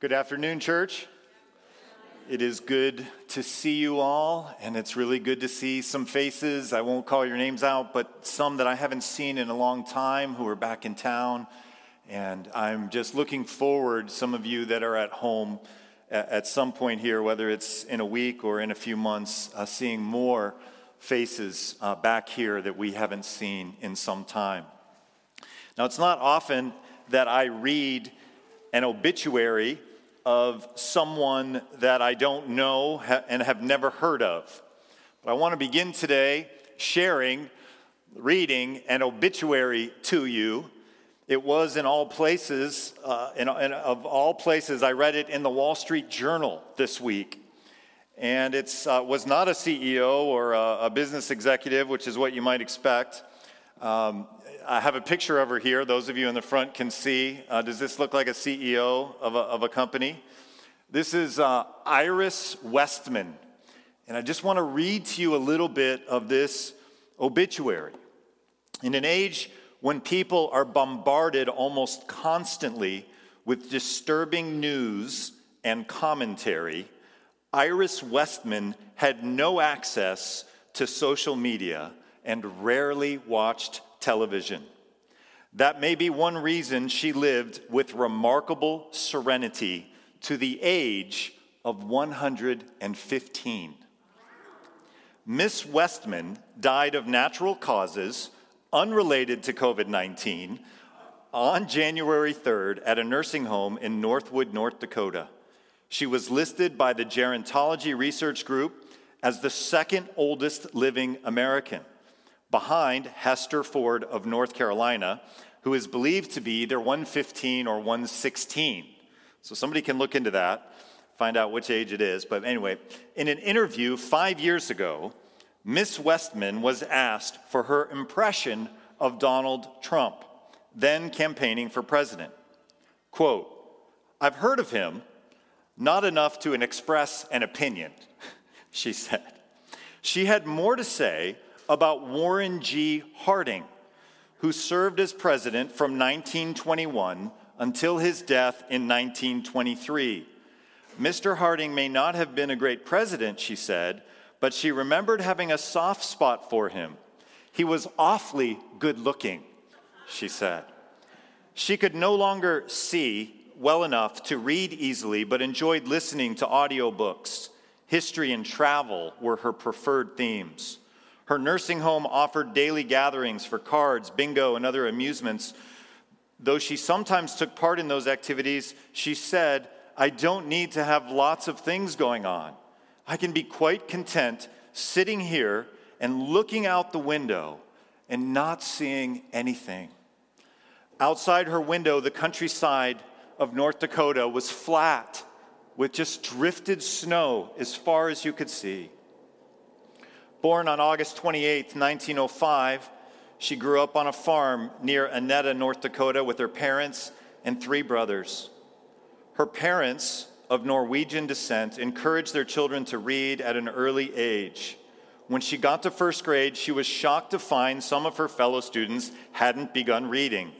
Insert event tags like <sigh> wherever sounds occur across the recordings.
Good afternoon, church. It is good to see you all, and it's really good to see some faces. I won't call your names out, but some that I haven't seen in a long time who are back in town. And I'm just looking forward, some of you that are at home at some point here, whether it's in a week or in a few months, uh, seeing more faces uh, back here that we haven't seen in some time. Now, it's not often that I read an obituary of someone that I don't know and have never heard of. But I want to begin today sharing, reading an obituary to you. It was in all places, uh, in, in, of all places, I read it in the Wall Street Journal this week. And it uh, was not a CEO or a, a, business executive, which is what you might expect. Um, I have a picture of her here. Those of you in the front can see. Uh, does this look like a CEO of a, of a company? This is uh, Iris Westman. And I just want to read to you a little bit of this obituary. In an age when people are bombarded almost constantly with disturbing news and commentary, Iris Westman had no access to social media and rarely watched television. That may be one reason she lived with remarkable serenity to the age of 115. Miss Westman died of natural causes unrelated to COVID 19 on January 3rd at a nursing home in Northwood, North Dakota. She was listed by the Gerontology Research Group as the second oldest living American behind Hester Ford of North Carolina, who is believed to be either 115 or 116. So somebody can look into that, find out which age it is. But anyway, in an interview five years ago, Miss Westman was asked for her impression of Donald Trump, then campaigning for president. Quote, I've heard of him, not enough to express an opinion, <laughs> she said. She had more to say about Warren G. Harding, who served as president from 1921 until his death in 1923. Mr. Harding may not have been a great president, she said, but she remembered having a soft spot for him. He was awfully good looking, she said. She could no longer see well enough to read easily, but enjoyed listening to audiobooks. History and travel were her preferred themes. Her nursing home offered daily gatherings for cards, bingo, and other amusements. Though she sometimes took part in those activities, she said, I don't need to have lots of things going on. I can be quite content sitting here and looking out the window and not seeing anything. Outside her window, the countryside of North Dakota was flat with just drifted snow as far as you could see. Born on August 28, 1905, she grew up on a farm near Aneta, North Dakota, with her parents and three brothers. Her parents, of Norwegian descent, encouraged their children to read at an early age. When she got to first grade, she was shocked to find some of her fellow students hadn't begun reading.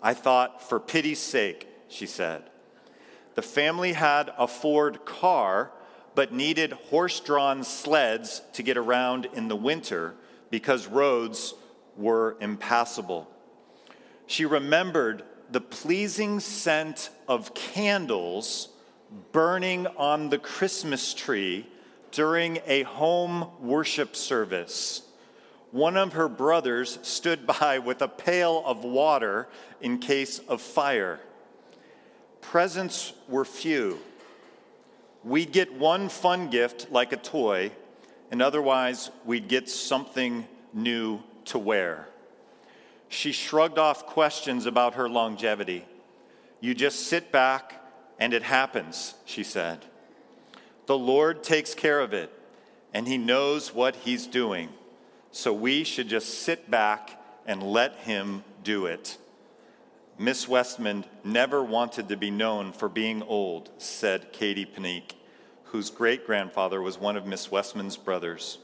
I thought, for pity's sake, she said. The family had a Ford car but needed horse drawn sleds to get around in the winter because roads were impassable. She remembered the pleasing scent of candles burning on the Christmas tree during a home worship service. One of her brothers stood by with a pail of water in case of fire. Presents were few we'd get one fun gift like a toy, and otherwise we'd get something new to wear. She shrugged off questions about her longevity. You just sit back and it happens, she said. The Lord takes care of it, and He knows what He's doing. So we should just sit back and let Him do it. Miss Westman never wanted to be known for being old, said Katie Panique, whose great grandfather was one of Miss Westman's brothers.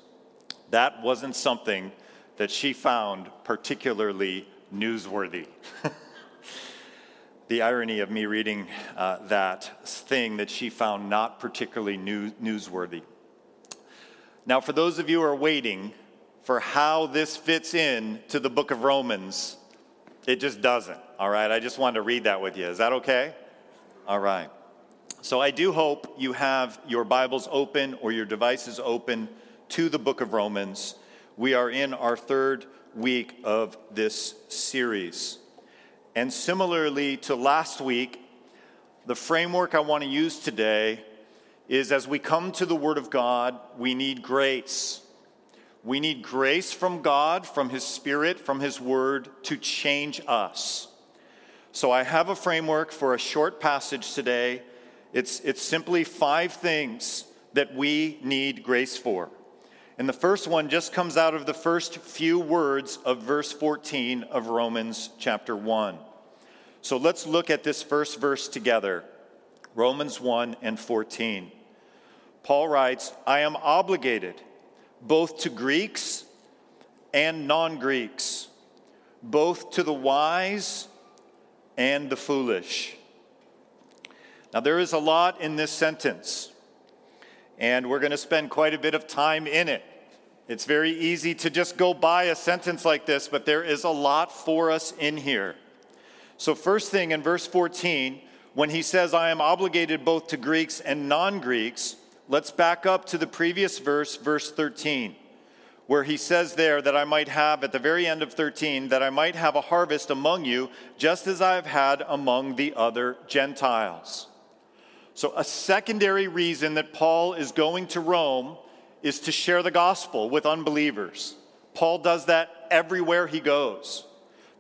That wasn't something that she found particularly newsworthy. <laughs> the irony of me reading uh, that thing that she found not particularly new, newsworthy. Now, for those of you who are waiting for how this fits in to the book of Romans, it just doesn't. All right, I just wanted to read that with you. Is that okay? All right. So I do hope you have your Bibles open or your devices open to the book of Romans. We are in our third week of this series. And similarly to last week, the framework I want to use today is as we come to the Word of God, we need grace. We need grace from God, from His Spirit, from His Word to change us. So I have a framework for a short passage today it's, it's simply five things that we need grace for. And the first one just comes out of the first few words of verse 14 of Romans chapter 1. So let's look at this first verse together Romans 1 and 14. Paul writes, I am obligated both to Greeks and non Greeks, both to the wise and the foolish. Now, there is a lot in this sentence, and we're going to spend quite a bit of time in it. It's very easy to just go by a sentence like this, but there is a lot for us in here. So, first thing in verse 14, when he says, I am obligated both to Greeks and non Greeks, let's back up to the previous verse, verse 13, where he says there that I might have, at the very end of 13, that I might have a harvest among you, just as I have had among the other Gentiles. So, a secondary reason that Paul is going to Rome is to share the gospel with unbelievers. Paul does that everywhere he goes.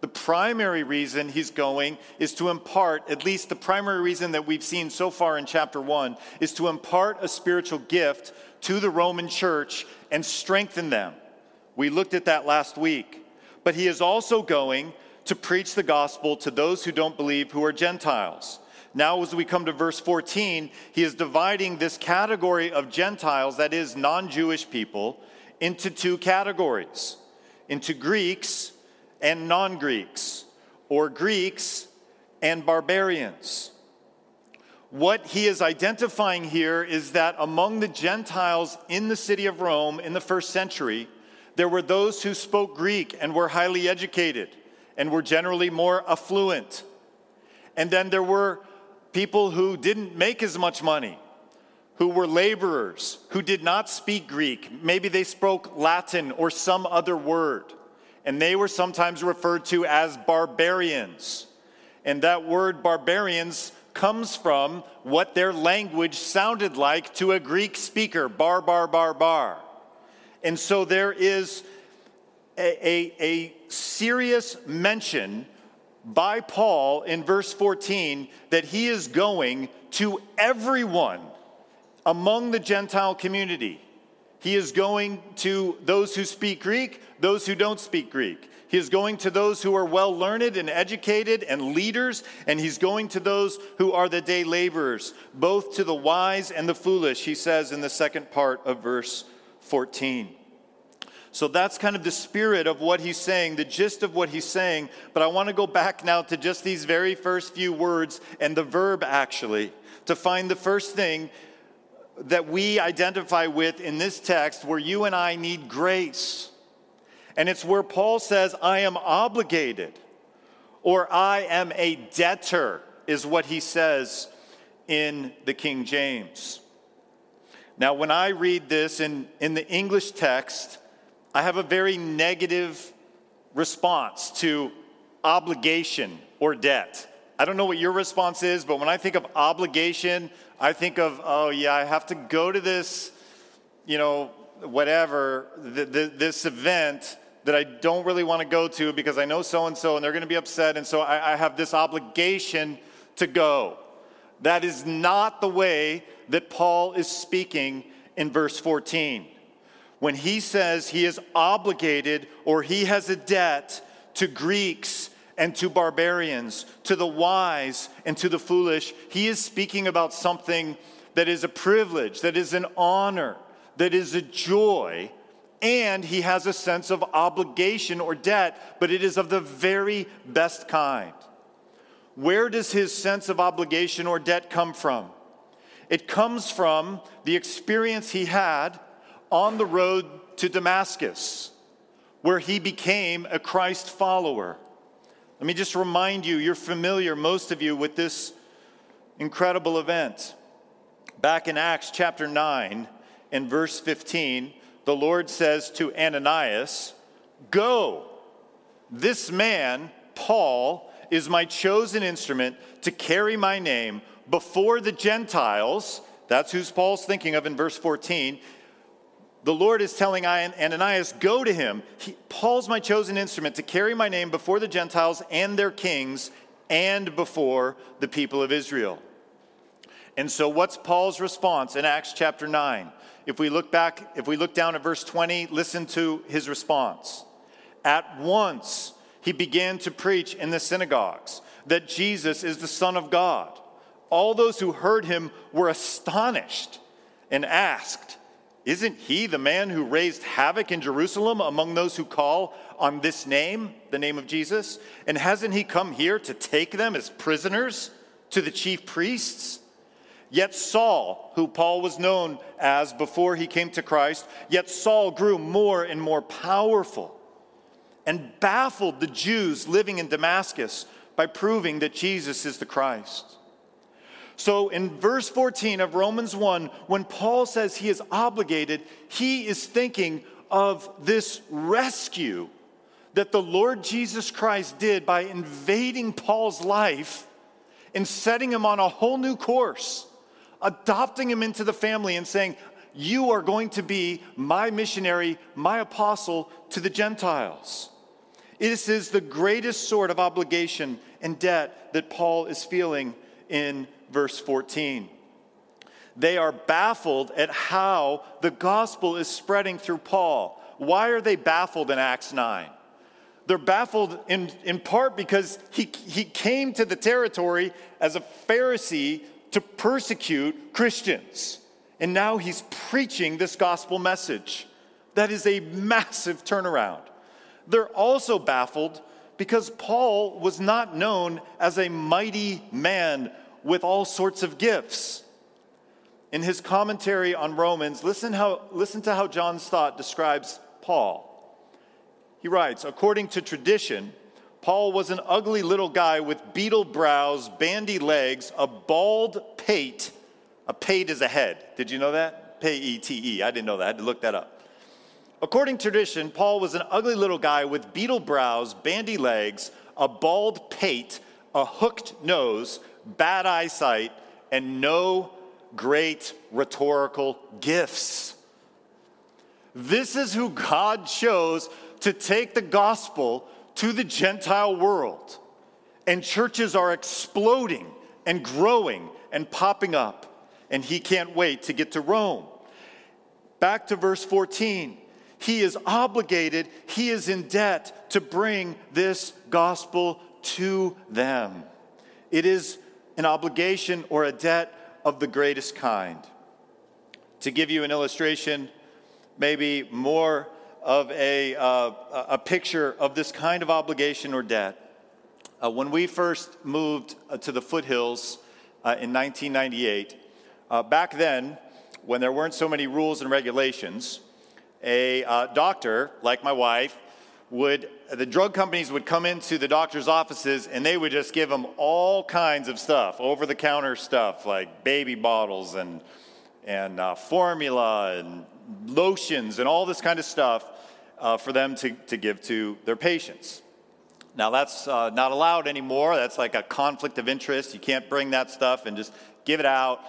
The primary reason he's going is to impart, at least the primary reason that we've seen so far in chapter one, is to impart a spiritual gift to the Roman church and strengthen them. We looked at that last week. But he is also going to preach the gospel to those who don't believe who are Gentiles. Now, as we come to verse 14, he is dividing this category of Gentiles, that is, non Jewish people, into two categories into Greeks and non Greeks, or Greeks and barbarians. What he is identifying here is that among the Gentiles in the city of Rome in the first century, there were those who spoke Greek and were highly educated and were generally more affluent. And then there were people who didn't make as much money, who were laborers, who did not speak Greek. Maybe they spoke Latin or some other word. And they were sometimes referred to as barbarians. And that word barbarians comes from what their language sounded like to a Greek speaker bar, bar, bar, bar. And so there is a, a, a serious mention by Paul in verse 14 that he is going to everyone among the Gentile community. He is going to those who speak Greek, those who don't speak Greek. He is going to those who are well learned and educated and leaders, and he's going to those who are the day laborers, both to the wise and the foolish, he says in the second part of verse 14. So that's kind of the spirit of what he's saying, the gist of what he's saying. But I want to go back now to just these very first few words and the verb actually to find the first thing that we identify with in this text where you and I need grace. And it's where Paul says, I am obligated or I am a debtor, is what he says in the King James. Now, when I read this in, in the English text, I have a very negative response to obligation or debt. I don't know what your response is, but when I think of obligation, I think of, oh, yeah, I have to go to this, you know, whatever, th- th- this event that I don't really want to go to because I know so and so and they're going to be upset, and so I, I have this obligation to go. That is not the way that Paul is speaking in verse 14 when he says he is obligated or he has a debt to Greeks and to barbarians, to the wise and to the foolish, he is speaking about something that is a privilege, that is an honor, that is a joy, and he has a sense of obligation or debt, but it is of the very best kind. where does his sense of obligation or debt come from? It comes from the experience he had on the road to Damascus, where he became a Christ follower. Let me just remind you, you're familiar, most of you, with this incredible event. Back in Acts chapter 9 and verse 15, the Lord says to Ananias, Go, this man, Paul, is my chosen instrument to carry my name before the Gentiles. That's who Paul's thinking of in verse 14. The Lord is telling Ananias, Go to him. He, Paul's my chosen instrument to carry my name before the Gentiles and their kings and before the people of Israel. And so, what's Paul's response in Acts chapter 9? If we look back, if we look down at verse 20, listen to his response. At once, he began to preach in the synagogues that Jesus is the Son of God. All those who heard him were astonished and asked, Isn't he the man who raised havoc in Jerusalem among those who call on this name, the name of Jesus? And hasn't he come here to take them as prisoners to the chief priests? Yet Saul, who Paul was known as before he came to Christ, yet Saul grew more and more powerful and baffled the Jews living in Damascus by proving that Jesus is the Christ. So in verse 14 of Romans 1, when Paul says he is obligated, he is thinking of this rescue that the Lord Jesus Christ did by invading Paul's life and setting him on a whole new course, adopting him into the family and saying, You are going to be my missionary, my apostle to the Gentiles. This is the greatest sort of obligation and debt that Paul is feeling in verse 14. They are baffled at how the gospel is spreading through Paul. Why are they baffled in Acts 9? They're baffled in, in part because he, he came to the territory as a Pharisee to persecute Christians. And now he's preaching this gospel message. That is a massive turnaround. They're also baffled because Paul was not known as a mighty man with all sorts of gifts. In his commentary on Romans, listen, how, listen to how John Stott describes Paul. He writes According to tradition, Paul was an ugly little guy with beetle brows, bandy legs, a bald pate. A pate is a head. Did you know that? P E T E. I didn't know that. I had to look that up. According to tradition, Paul was an ugly little guy with beetle brows, bandy legs, a bald pate, a hooked nose, bad eyesight, and no great rhetorical gifts. This is who God chose to take the gospel to the Gentile world. And churches are exploding and growing and popping up. And he can't wait to get to Rome. Back to verse 14. He is obligated, he is in debt to bring this gospel to them. It is an obligation or a debt of the greatest kind. To give you an illustration, maybe more of a, uh, a picture of this kind of obligation or debt. Uh, when we first moved uh, to the foothills uh, in 1998, uh, back then, when there weren't so many rules and regulations, a doctor, like my wife, would the drug companies would come into the doctor's offices and they would just give them all kinds of stuff, over the counter stuff like baby bottles and and uh, formula and lotions and all this kind of stuff uh, for them to, to give to their patients. Now, that's uh, not allowed anymore. That's like a conflict of interest. You can't bring that stuff and just give it out.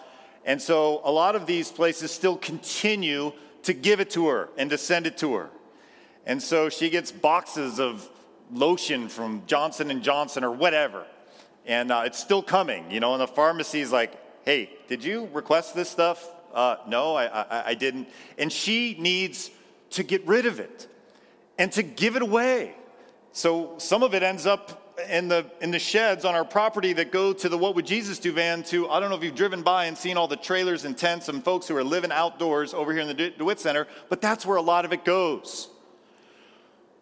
And so, a lot of these places still continue to give it to her and to send it to her. And so she gets boxes of lotion from Johnson and Johnson or whatever. And uh, it's still coming, you know, and the pharmacy's like, hey, did you request this stuff? Uh, no, I, I, I didn't. And she needs to get rid of it and to give it away. So some of it ends up in the in the sheds on our property that go to the What Would Jesus Do van to I don't know if you've driven by and seen all the trailers and tents and folks who are living outdoors over here in the DeWitt Center, but that's where a lot of it goes.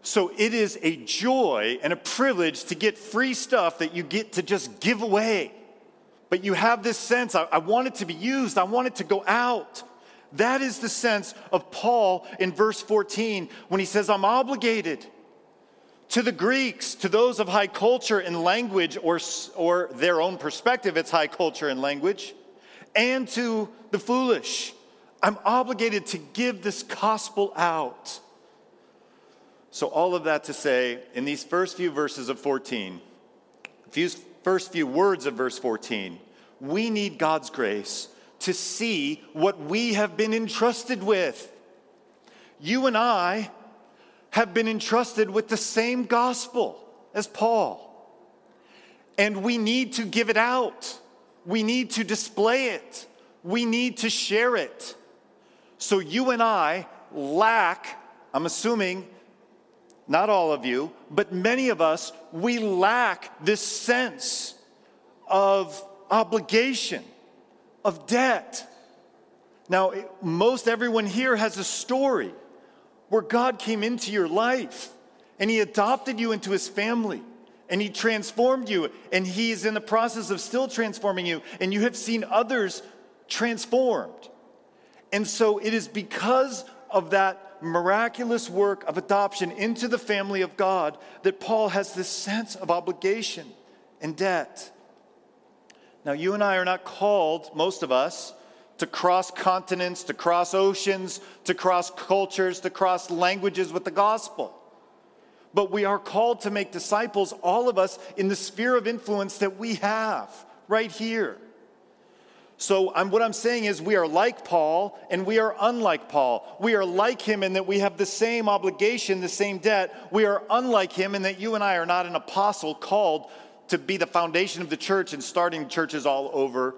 So it is a joy and a privilege to get free stuff that you get to just give away. But you have this sense I, I want it to be used, I want it to go out. That is the sense of Paul in verse 14 when he says, I'm obligated to the Greeks, to those of high culture and language, or, or their own perspective, it's high culture and language, and to the foolish. I'm obligated to give this gospel out. So, all of that to say, in these first few verses of 14, these first few words of verse 14, we need God's grace to see what we have been entrusted with. You and I have been entrusted with the same gospel as Paul. And we need to give it out. We need to display it. We need to share it. So you and I lack, I'm assuming, not all of you, but many of us, we lack this sense of obligation, of debt. Now, most everyone here has a story where God came into your life and He adopted you into His family and He transformed you, and He is in the process of still transforming you, and you have seen others transformed. And so it is because of that miraculous work of adoption into the family of God that Paul has this sense of obligation and debt. Now, you and I are not called, most of us, to cross continents, to cross oceans, to cross cultures, to cross languages with the gospel. But we are called to make disciples, all of us, in the sphere of influence that we have right here. So, I'm, what I'm saying is, we are like Paul and we are unlike Paul. We are like him in that we have the same obligation, the same debt. We are unlike him in that you and I are not an apostle called to be the foundation of the church and starting churches all over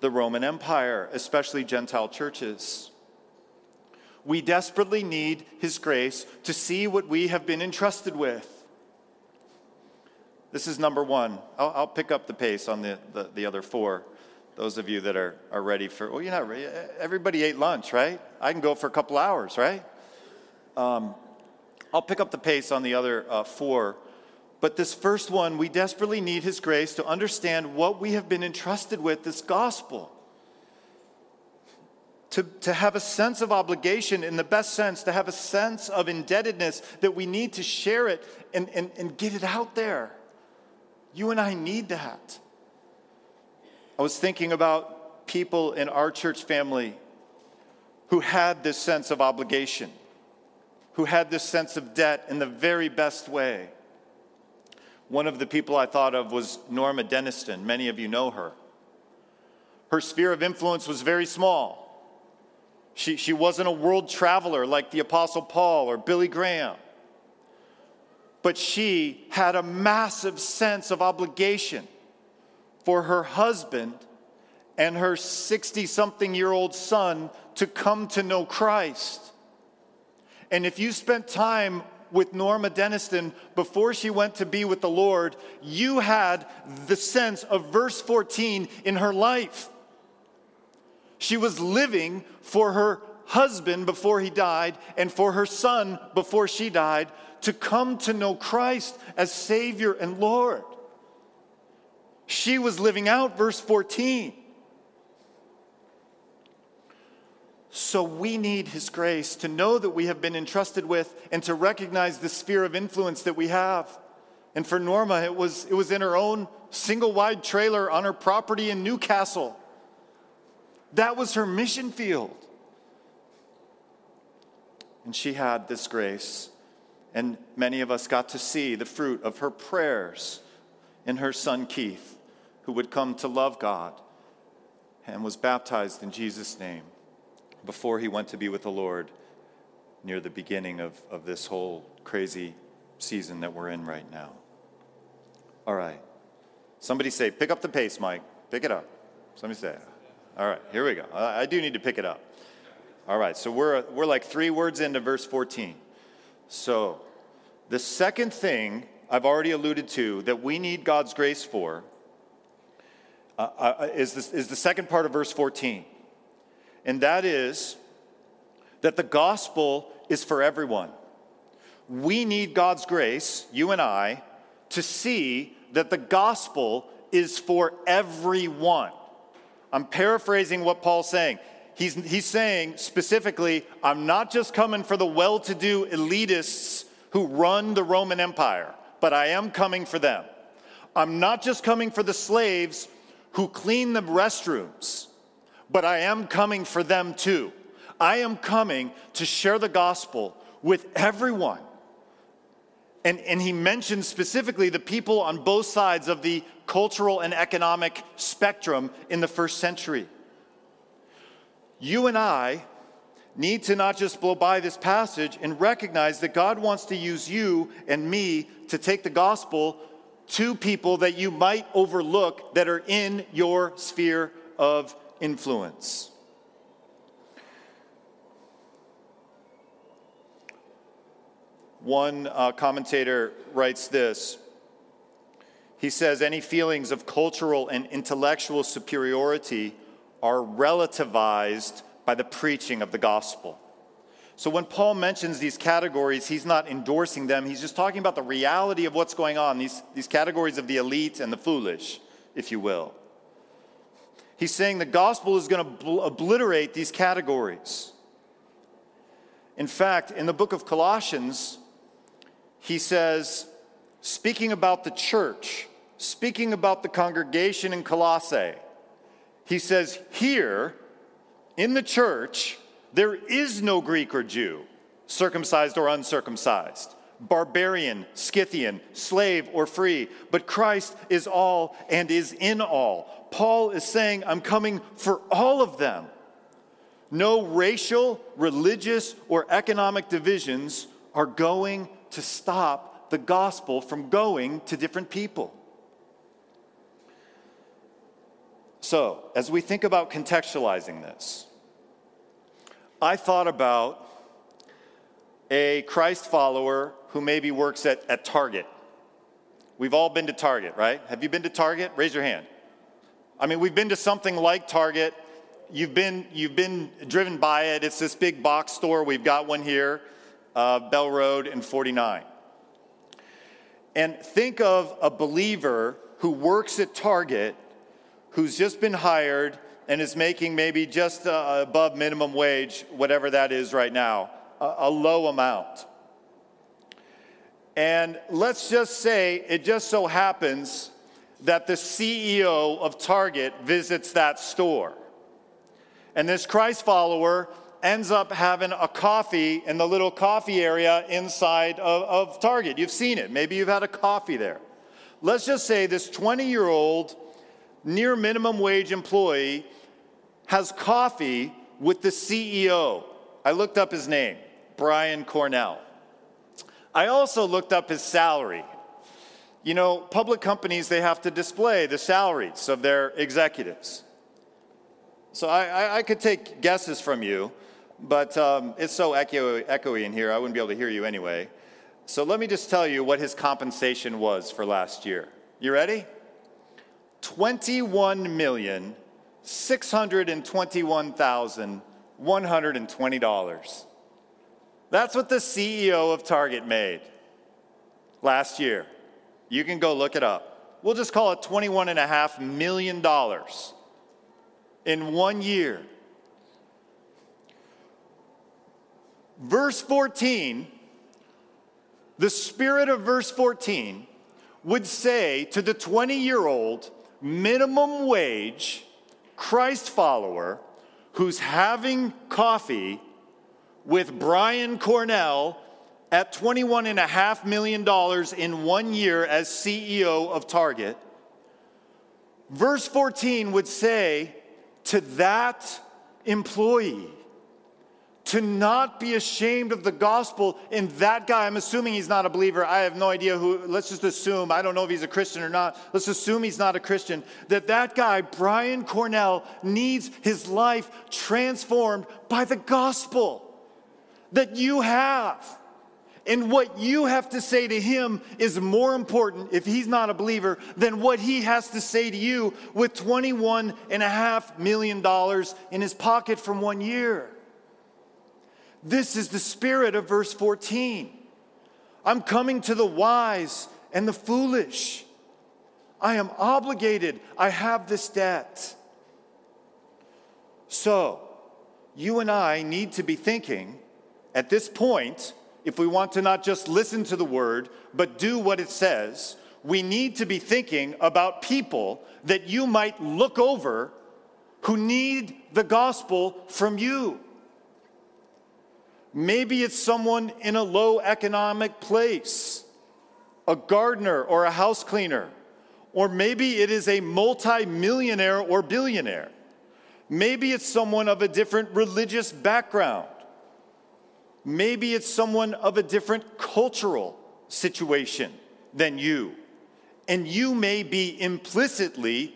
the Roman Empire, especially Gentile churches. We desperately need His grace to see what we have been entrusted with. This is number one. I'll, I'll pick up the pace on the, the, the, other four. Those of you that are, are ready for, well, you're not ready. Everybody ate lunch, right? I can go for a couple hours, right? Um, I'll pick up the pace on the other uh, four. But this first one, we desperately need His grace to understand what we have been entrusted with this gospel. To, to have a sense of obligation, in the best sense, to have a sense of indebtedness that we need to share it and, and, and get it out there. You and I need that. I was thinking about people in our church family who had this sense of obligation, who had this sense of debt in the very best way. One of the people I thought of was Norma Denniston. Many of you know her. Her sphere of influence was very small. She, she wasn't a world traveler like the Apostle Paul or Billy Graham. But she had a massive sense of obligation for her husband and her 60 something year old son to come to know Christ. And if you spent time with Norma Denniston before she went to be with the Lord, you had the sense of verse 14 in her life. She was living for her husband before he died and for her son before she died to come to know Christ as Savior and Lord. She was living out verse 14. So we need His grace to know that we have been entrusted with and to recognize the sphere of influence that we have. And for Norma, it was, it was in her own single wide trailer on her property in Newcastle. That was her mission field. And she had this grace. And many of us got to see the fruit of her prayers in her son Keith, who would come to love God and was baptized in Jesus' name before he went to be with the Lord near the beginning of, of this whole crazy season that we're in right now. All right. Somebody say, pick up the pace, Mike. Pick it up. Somebody say, all right, here we go. I, I do need to pick it up. All right, so we're, we're like three words into verse 14. So, the second thing I've already alluded to that we need God's grace for uh, uh, is, this, is the second part of verse 14 and that is that the gospel is for everyone. we need God's grace, you and I, to see that the gospel is for everyone. I'm paraphrasing what Paul's saying. He's, he's saying specifically, I'm not just coming for the well to do elitists who run the Roman Empire, but I am coming for them. I'm not just coming for the slaves who clean the restrooms, but I am coming for them too. I am coming to share the gospel with everyone. And, and he mentions specifically the people on both sides of the cultural and economic spectrum in the first century. You and I need to not just blow by this passage and recognize that God wants to use you and me to take the gospel to people that you might overlook that are in your sphere of influence. One uh, commentator writes this. He says, Any feelings of cultural and intellectual superiority are relativized by the preaching of the gospel. So when Paul mentions these categories, he's not endorsing them. He's just talking about the reality of what's going on, these, these categories of the elite and the foolish, if you will. He's saying the gospel is going to bl- obliterate these categories. In fact, in the book of Colossians, he says, speaking about the church, speaking about the congregation in Colossae, he says, Here in the church, there is no Greek or Jew, circumcised or uncircumcised, barbarian, Scythian, slave or free, but Christ is all and is in all. Paul is saying, I'm coming for all of them. No racial, religious, or economic divisions are going to stop the gospel from going to different people. So, as we think about contextualizing this, I thought about a Christ follower who maybe works at, at Target. We've all been to Target, right? Have you been to Target? Raise your hand. I mean, we've been to something like Target. You've been, you've been driven by it. It's this big box store. We've got one here, uh, Bell Road and 49. And think of a believer who works at Target who's just been hired and is making maybe just uh, above minimum wage, whatever that is right now, a, a low amount. And let's just say it just so happens that the CEO of Target visits that store. And this Christ follower ends up having a coffee in the little coffee area inside of, of Target. You've seen it. Maybe you've had a coffee there. Let's just say this 20 year old, near minimum wage employee has coffee with the CEO. I looked up his name, Brian Cornell. I also looked up his salary. You know, public companies, they have to display the salaries of their executives. So I, I, I could take guesses from you, but um, it's so echo, echoey in here, I wouldn't be able to hear you anyway. So let me just tell you what his compensation was for last year. You ready? 21 million $621,120. That's what the CEO of Target made last year. You can go look it up. We'll just call it $21.5 million in one year. Verse 14, the spirit of verse 14 would say to the 20 year old minimum wage Christ follower who's having coffee with Brian Cornell at $21.5 million in one year as CEO of Target, verse 14 would say to that employee, to not be ashamed of the gospel. And that guy, I'm assuming he's not a believer. I have no idea who, let's just assume, I don't know if he's a Christian or not. Let's assume he's not a Christian. That that guy, Brian Cornell, needs his life transformed by the gospel that you have. And what you have to say to him is more important if he's not a believer than what he has to say to you with $21.5 million in his pocket from one year. This is the spirit of verse 14. I'm coming to the wise and the foolish. I am obligated. I have this debt. So, you and I need to be thinking at this point, if we want to not just listen to the word, but do what it says, we need to be thinking about people that you might look over who need the gospel from you. Maybe it's someone in a low economic place, a gardener or a house cleaner, or maybe it is a multimillionaire or billionaire. Maybe it's someone of a different religious background. Maybe it's someone of a different cultural situation than you. And you may be implicitly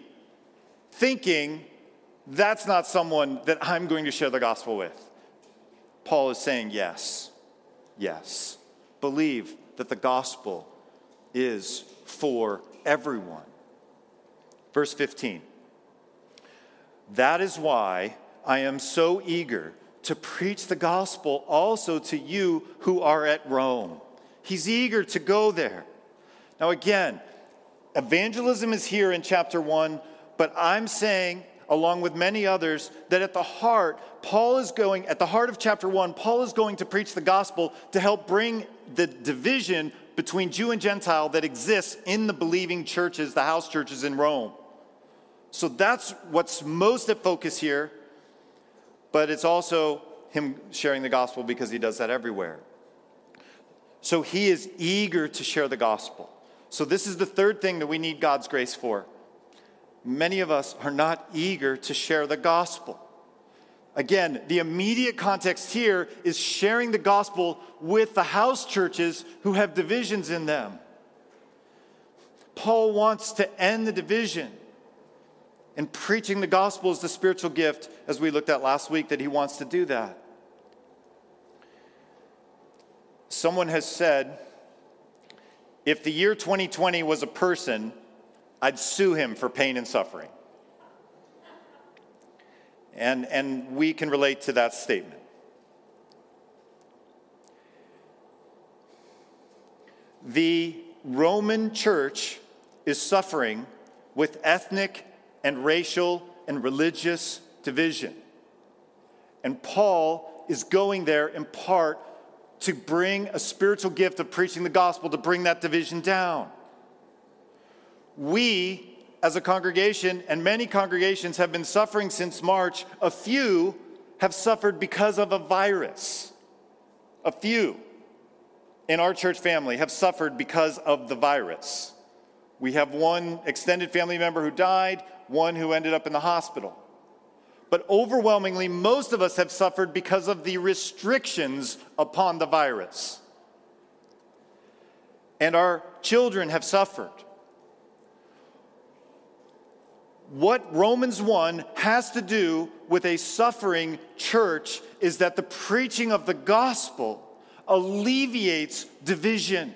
thinking, that's not someone that I'm going to share the gospel with. Paul is saying, yes, yes. Believe that the gospel is for everyone. Verse 15. That is why I am so eager to preach the gospel also to you who are at Rome. He's eager to go there. Now, again, evangelism is here in chapter 1, but I'm saying, along with many others, that at the heart, Paul is going, at the heart of chapter 1, Paul is going to preach the gospel to help bring the division between Jew and Gentile that exists in the believing churches, the house churches in Rome. So that's what's most at focus here, but it's also him sharing the gospel because he does that everywhere. So he is eager to share the gospel. So, this is the third thing that we need God's grace for. Many of us are not eager to share the gospel. Again, the immediate context here is sharing the gospel with the house churches who have divisions in them. Paul wants to end the division. And preaching the gospel is the spiritual gift, as we looked at last week, that he wants to do that. Someone has said, if the year 2020 was a person, I'd sue him for pain and suffering. And, and we can relate to that statement. The Roman church is suffering with ethnic and racial and religious division. And Paul is going there in part to bring a spiritual gift of preaching the gospel to bring that division down. We, as a congregation, and many congregations have been suffering since March, a few have suffered because of a virus. A few in our church family have suffered because of the virus. We have one extended family member who died, one who ended up in the hospital. But overwhelmingly, most of us have suffered because of the restrictions upon the virus. And our children have suffered. What Romans 1 has to do with a suffering church is that the preaching of the gospel alleviates division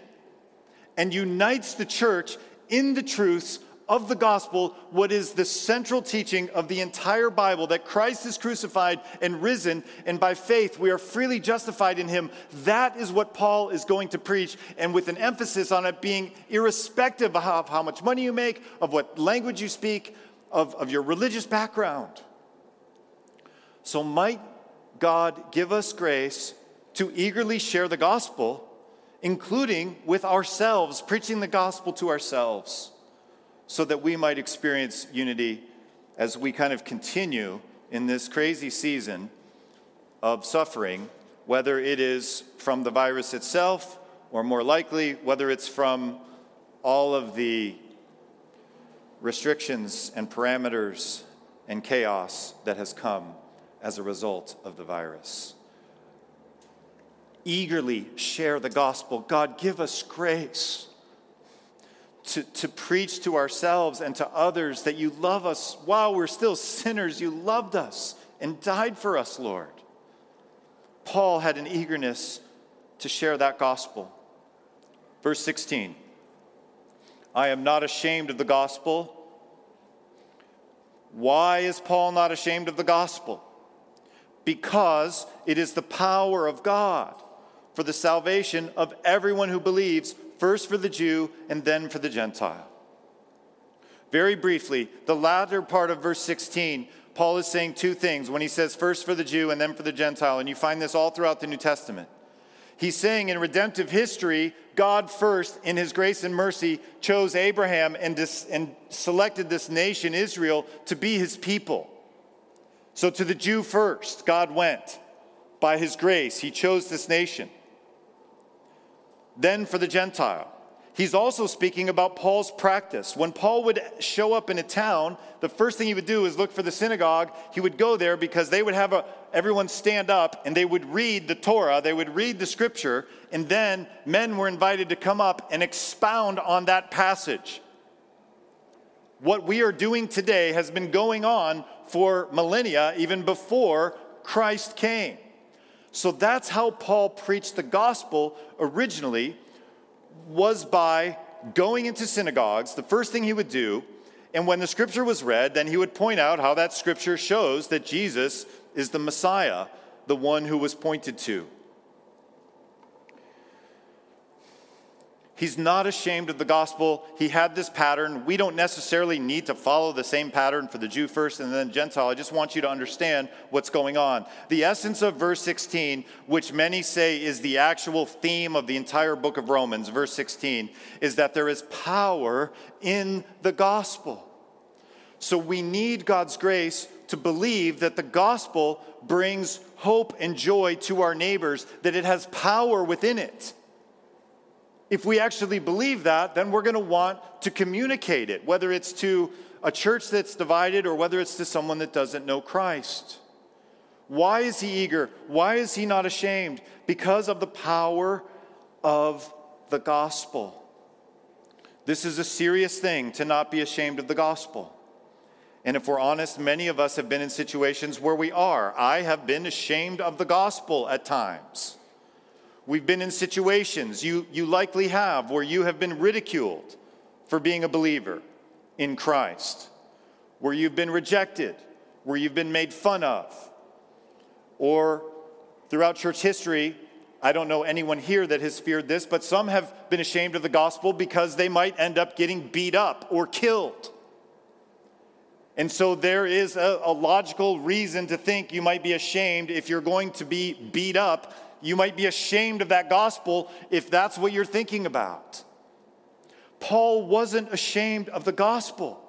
and unites the church in the truths of the gospel what is the central teaching of the entire Bible that Christ is crucified and risen, and by faith we are freely justified in him. That is what Paul is going to preach, and with an emphasis on it being irrespective of how, of how much money you make, of what language you speak, of, of your religious background. So, might God give us grace to eagerly share the gospel, including with ourselves, preaching the gospel to ourselves so that we might experience unity as we kind of continue in this crazy season of suffering, whether it is from the virus itself, or more likely, whether it's from all of the restrictions and parameters and chaos that has come as a result of the virus. Eagerly share the gospel. God, give us grace to, to preach to ourselves and to others that you love us while we're still sinners. You loved us and died for us, Lord. Paul had an eagerness to share that gospel. Verse 16 I am not ashamed of the gospel. Why is Paul not ashamed of the gospel? Because it is the power of God for the salvation of everyone who believes, first for the Jew and then for the Gentile. Very briefly, the latter part of verse 16, Paul is saying two things when he says first for the Jew and then for the Gentile, and you find this all throughout the New Testament. He's saying in redemptive history, God first, in his grace and mercy, chose Abraham and, dis- and selected this nation, Israel, to be his people. So to the Jew first, God went. By his grace, he chose this nation. Then for the Gentile. He's also speaking about Paul's practice. When Paul would show up in a town, the first thing he would do is look for the synagogue. He would go there because they would have a, everyone stand up and they would read the Torah, they would read the scripture, and then men were invited to come up and expound on that passage. What we are doing today has been going on for millennia, even before Christ came. So that's how Paul preached the gospel originally was by going into synagogues. The first thing he would do, and when the scripture was read, then he would point out how that scripture shows that Jesus is the Messiah, the one who was pointed to. He's not ashamed of the gospel. He had this pattern. We don't necessarily need to follow the same pattern for the Jew first and then Gentile. I just want you to understand what's going on. The essence of verse 16, which many say is the actual theme of the entire book of Romans, verse 16, is that there is power in the gospel. So we need God's grace to believe that the gospel brings hope and joy to our neighbors, that it has power within it if we actually believe that, then we're going to want to communicate it, whether it's to a church that's divided or whether it's to someone that doesn't know Christ. Why is he eager? Why is he not ashamed? Because of the power of the gospel. This is a serious thing to not be ashamed of the gospel. And if we're honest, many of us have been in situations where we are. I have been ashamed of the gospel at times. We've been in situations, you, you likely have, where you have been ridiculed for being a believer in Christ, where you've been rejected, where you've been made fun of. Or throughout church history, I don't know anyone here that has feared this, but some have been ashamed of the gospel because they might end up getting beat up or killed. And so there is a, a, logical reason to think you might be ashamed if you're going to be beat up you might be ashamed of that gospel if that's what you're thinking about. Paul wasn't ashamed of the gospel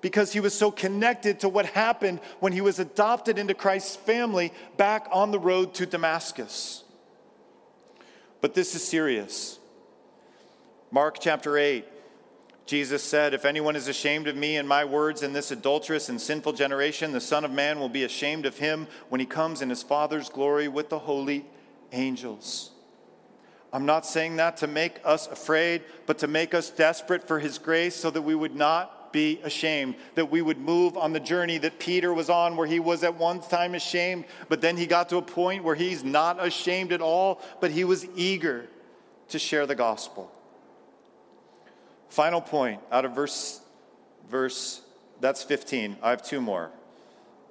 because he was so connected to what happened when he was adopted into Christ's family back on the road to Damascus. But this is serious. Mark chapter 8, Jesus said, If anyone is ashamed of me and my words in this adulterous and sinful generation, the Son of Man will be ashamed of him when he comes in his Father's glory with the holy angels. I'm not saying that to make us afraid, but to make us desperate for His grace so that we would not be ashamed, that we would move on the journey that Peter was on, where he was at one time ashamed, but then he got to a point where he's not ashamed at all, but he was eager to share the gospel. Final point out of verse, verse, that's 15. I have two more.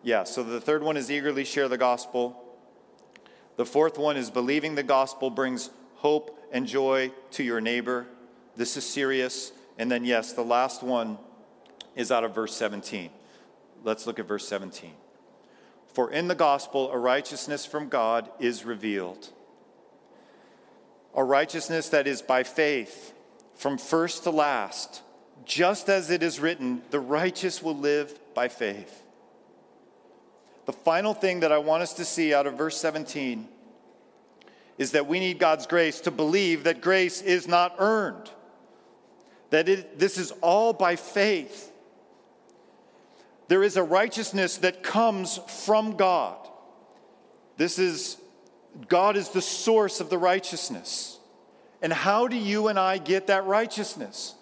Yeah, so the third one is eagerly share the gospel. The fourth one is believing the gospel brings hope and joy to your neighbor. This is serious. And then, yes, the last one is out of verse 17. Let's look at verse 17. For in the gospel, a righteousness from God is revealed. A righteousness that is by faith, from first to last. Just as it is written, the righteous will live by faith. The final thing that I want us to see out of verse 17 is that we need God's grace to believe that grace is not earned, that it, this is all by faith. There is a righteousness that comes from God. This is, God is the source of the righteousness. And how do you and I get that righteousness?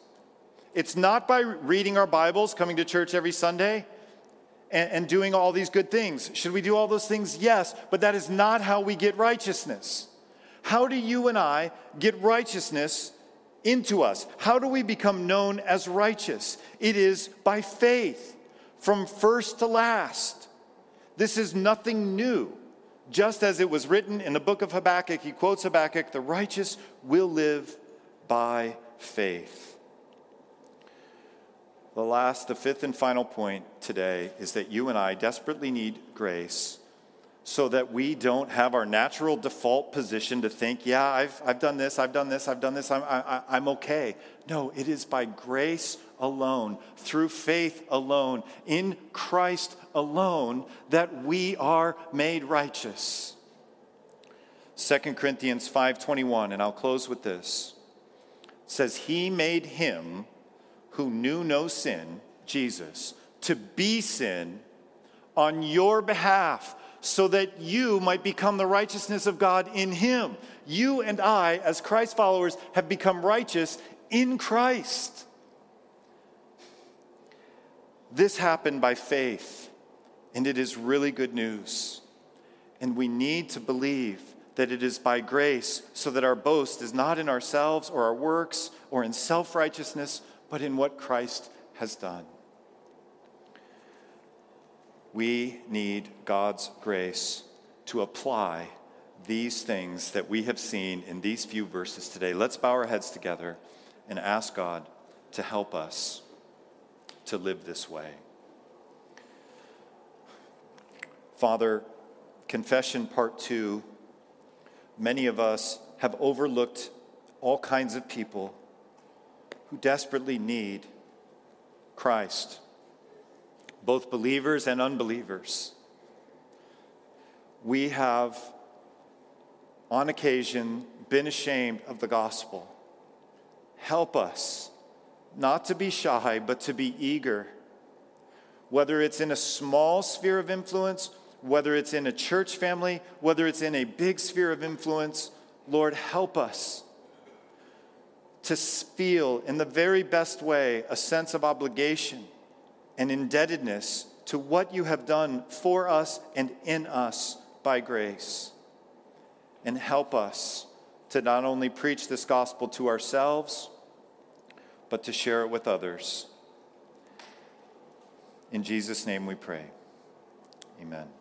It's not by reading our Bibles, coming to church every Sunday and, and doing all these good things. Should we do all those things? Yes, but that is not how we get righteousness. How do you and I get righteousness into us? How do we become known as righteous? It is by faith, from first to last. This is nothing new. Just as it was written in the book of Habakkuk, he quotes Habakkuk the righteous will live by faith. The last, the fifth and final point today is that you and I desperately need grace so that we don't have our natural default position to think, yeah, I've, I've done this, I've done this, I've done this, I'm, I, I'm okay. No, it is by grace alone, through faith alone, in Christ alone, that we are made righteous. 2 Corinthians 5:21 and I'll close with this. says he made him who knew no sin, Jesus, to be sin on your behalf so that you might become the righteousness of God in him. You and I, as Christ followers, have become righteous in Christ. This happened by faith, and it is really good news. And we need to believe that it is by grace, so that our boast is not in ourselves or our works or in self righteousness, but in what Christ has done. We need God's grace to apply these things that we have seen in these few verses today. Let's bow our heads together and ask God to help us to live this way. Father, confession part two. Many of us have overlooked all kinds of people who desperately need Christ both believers and unbelievers. We have, on occasion, been ashamed of the gospel. Help us not to be shy, but to be eager. Whether it's in a small sphere of influence, whether it's in a church family, whether it's in a big sphere of influence, Lord, help us to feel in the very best way a sense of obligation and indebtedness to what you have done for us and in us by grace. And help us to not only preach this gospel to ourselves, but to share it with others. In Jesus' name we pray. Amen.